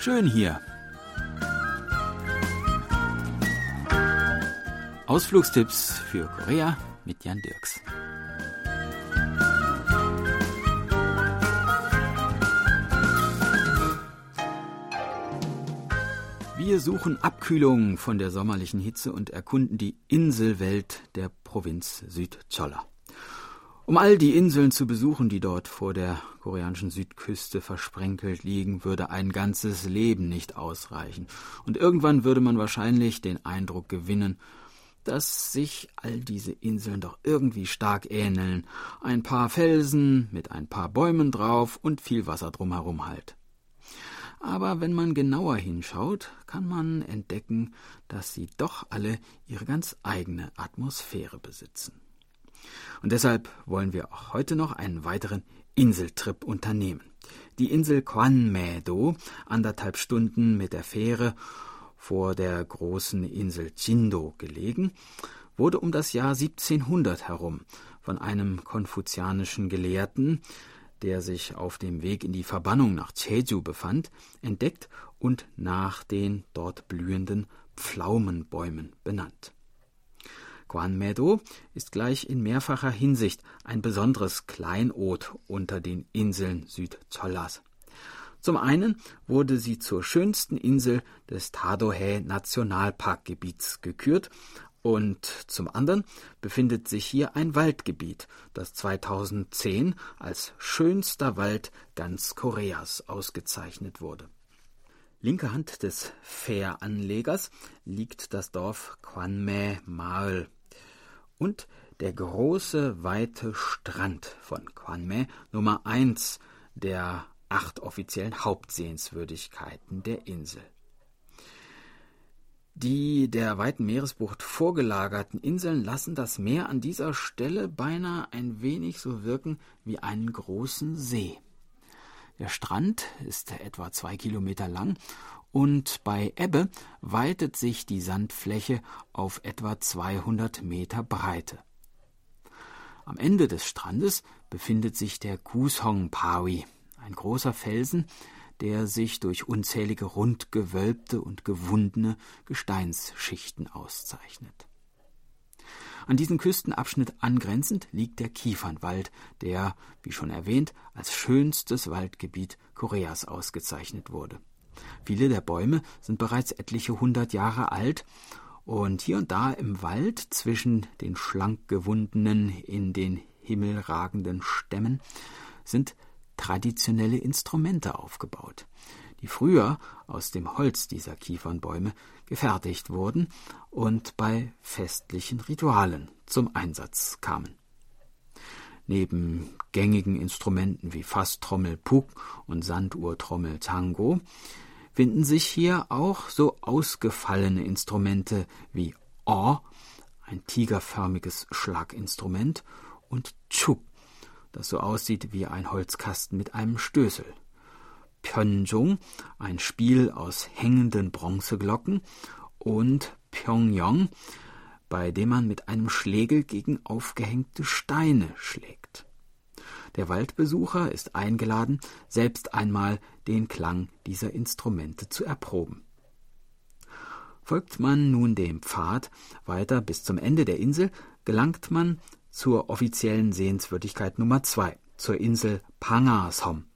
Schön hier. Ausflugstipps für Korea mit Jan Dirks. Wir suchen Abkühlung von der sommerlichen Hitze und erkunden die Inselwelt der Provinz Südcholla. Um all die Inseln zu besuchen, die dort vor der koreanischen Südküste versprenkelt liegen, würde ein ganzes Leben nicht ausreichen. Und irgendwann würde man wahrscheinlich den Eindruck gewinnen, dass sich all diese Inseln doch irgendwie stark ähneln. Ein paar Felsen mit ein paar Bäumen drauf und viel Wasser drumherum halt. Aber wenn man genauer hinschaut, kann man entdecken, dass sie doch alle ihre ganz eigene Atmosphäre besitzen. Und deshalb wollen wir auch heute noch einen weiteren Inseltrip unternehmen. Die Insel Kwanmae-do, anderthalb Stunden mit der Fähre vor der großen Insel Jindo gelegen, wurde um das Jahr 1700 herum von einem konfuzianischen Gelehrten der sich auf dem Weg in die Verbannung nach Jeju befand, entdeckt und nach den dort blühenden Pflaumenbäumen benannt. Guanmedo ist gleich in mehrfacher Hinsicht ein besonderes Kleinod unter den Inseln Südchollas. Zum einen wurde sie zur schönsten Insel des Tadohä Nationalparkgebiets gekürt und zum anderen befindet sich hier ein Waldgebiet, das 2010 als schönster Wald ganz Koreas ausgezeichnet wurde. Linke Hand des Fähranlegers liegt das Dorf Kwanme Mael und der große weite Strand von Kwanme Nummer eins der acht offiziellen Hauptsehenswürdigkeiten der Insel. Die der weiten Meeresbucht vorgelagerten Inseln lassen das Meer an dieser Stelle beinahe ein wenig so wirken wie einen großen See. Der Strand ist etwa zwei Kilometer lang und bei Ebbe weitet sich die Sandfläche auf etwa 200 Meter Breite. Am Ende des Strandes befindet sich der Kusong Pawi, ein großer Felsen, der sich durch unzählige rundgewölbte und gewundene Gesteinsschichten auszeichnet. An diesen Küstenabschnitt angrenzend liegt der Kiefernwald, der, wie schon erwähnt, als schönstes Waldgebiet Koreas ausgezeichnet wurde. Viele der Bäume sind bereits etliche hundert Jahre alt, und hier und da im Wald zwischen den schlank gewundenen, in den Himmel ragenden Stämmen sind traditionelle Instrumente aufgebaut, die früher aus dem Holz dieser Kiefernbäume gefertigt wurden und bei festlichen Ritualen zum Einsatz kamen. Neben gängigen Instrumenten wie Fasstrommel Puk und Sanduhrtrommel Tango finden sich hier auch so ausgefallene Instrumente wie O, ein tigerförmiges Schlaginstrument, und Chuk, das so aussieht wie ein Holzkasten mit einem Stößel. Pyeonjong, ein Spiel aus hängenden Bronzeglocken, und Pyongyong, bei dem man mit einem Schlegel gegen aufgehängte Steine schlägt. Der Waldbesucher ist eingeladen, selbst einmal den Klang dieser Instrumente zu erproben. Folgt man nun dem Pfad weiter bis zum Ende der Insel, gelangt man zur offiziellen Sehenswürdigkeit Nummer zwei, zur Insel Pangasom,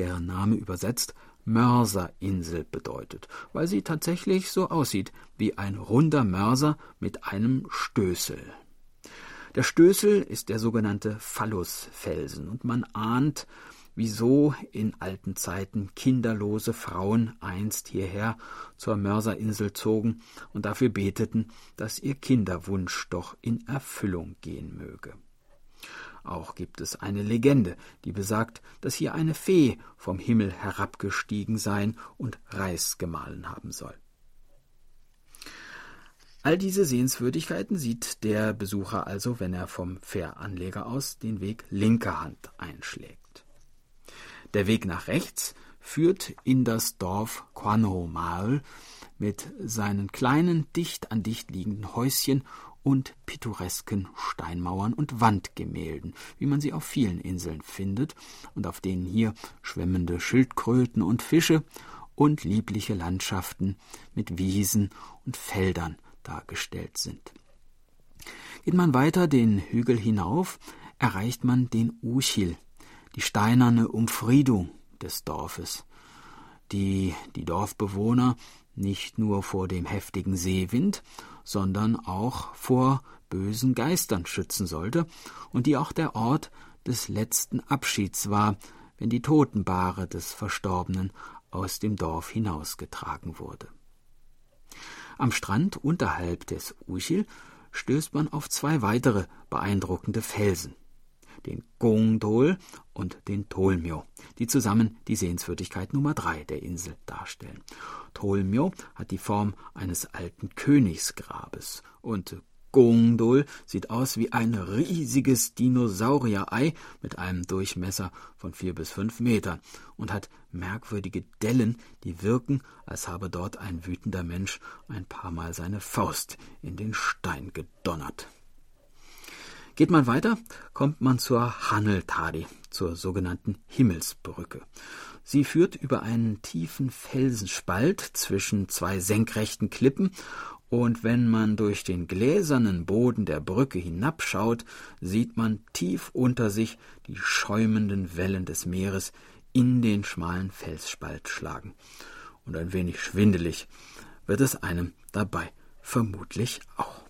deren Name übersetzt Mörserinsel bedeutet, weil sie tatsächlich so aussieht wie ein runder Mörser mit einem Stößel. Der Stößel ist der sogenannte Phallusfelsen und man ahnt, wieso in alten Zeiten kinderlose Frauen einst hierher zur Mörserinsel zogen und dafür beteten, dass ihr Kinderwunsch doch in Erfüllung gehen möge. Auch gibt es eine Legende, die besagt, dass hier eine Fee vom Himmel herabgestiegen sein und Reis gemahlen haben soll. All diese Sehenswürdigkeiten sieht der Besucher also, wenn er vom Fähranleger aus den Weg linker Hand einschlägt. Der Weg nach rechts führt in das Dorf Quanomael mit seinen kleinen, dicht an dicht liegenden Häuschen und pittoresken Steinmauern und Wandgemälden, wie man sie auf vielen Inseln findet und auf denen hier schwimmende Schildkröten und Fische und liebliche Landschaften mit Wiesen und Feldern dargestellt sind. Geht man weiter den Hügel hinauf, erreicht man den Uchil, die steinerne Umfriedung des Dorfes, die die Dorfbewohner nicht nur vor dem heftigen Seewind, sondern auch vor bösen Geistern schützen sollte und die auch der Ort des letzten Abschieds war, wenn die Totenbahre des Verstorbenen aus dem Dorf hinausgetragen wurde. Am Strand unterhalb des Uchil stößt man auf zwei weitere beeindruckende Felsen, den Gongdol und den Tolmio, die zusammen die Sehenswürdigkeit Nummer drei der Insel darstellen. Tolmio hat die Form eines alten Königsgrabes und Gondol sieht aus wie ein riesiges Dinosaurierei mit einem Durchmesser von vier bis fünf Metern und hat merkwürdige Dellen, die wirken, als habe dort ein wütender Mensch ein paar Mal seine Faust in den Stein gedonnert. Geht man weiter, kommt man zur Haneltadi, zur sogenannten Himmelsbrücke. Sie führt über einen tiefen Felsenspalt zwischen zwei senkrechten Klippen und wenn man durch den gläsernen Boden der Brücke hinabschaut, sieht man tief unter sich die schäumenden Wellen des Meeres in den schmalen Felsspalt schlagen. Und ein wenig schwindelig wird es einem dabei vermutlich auch.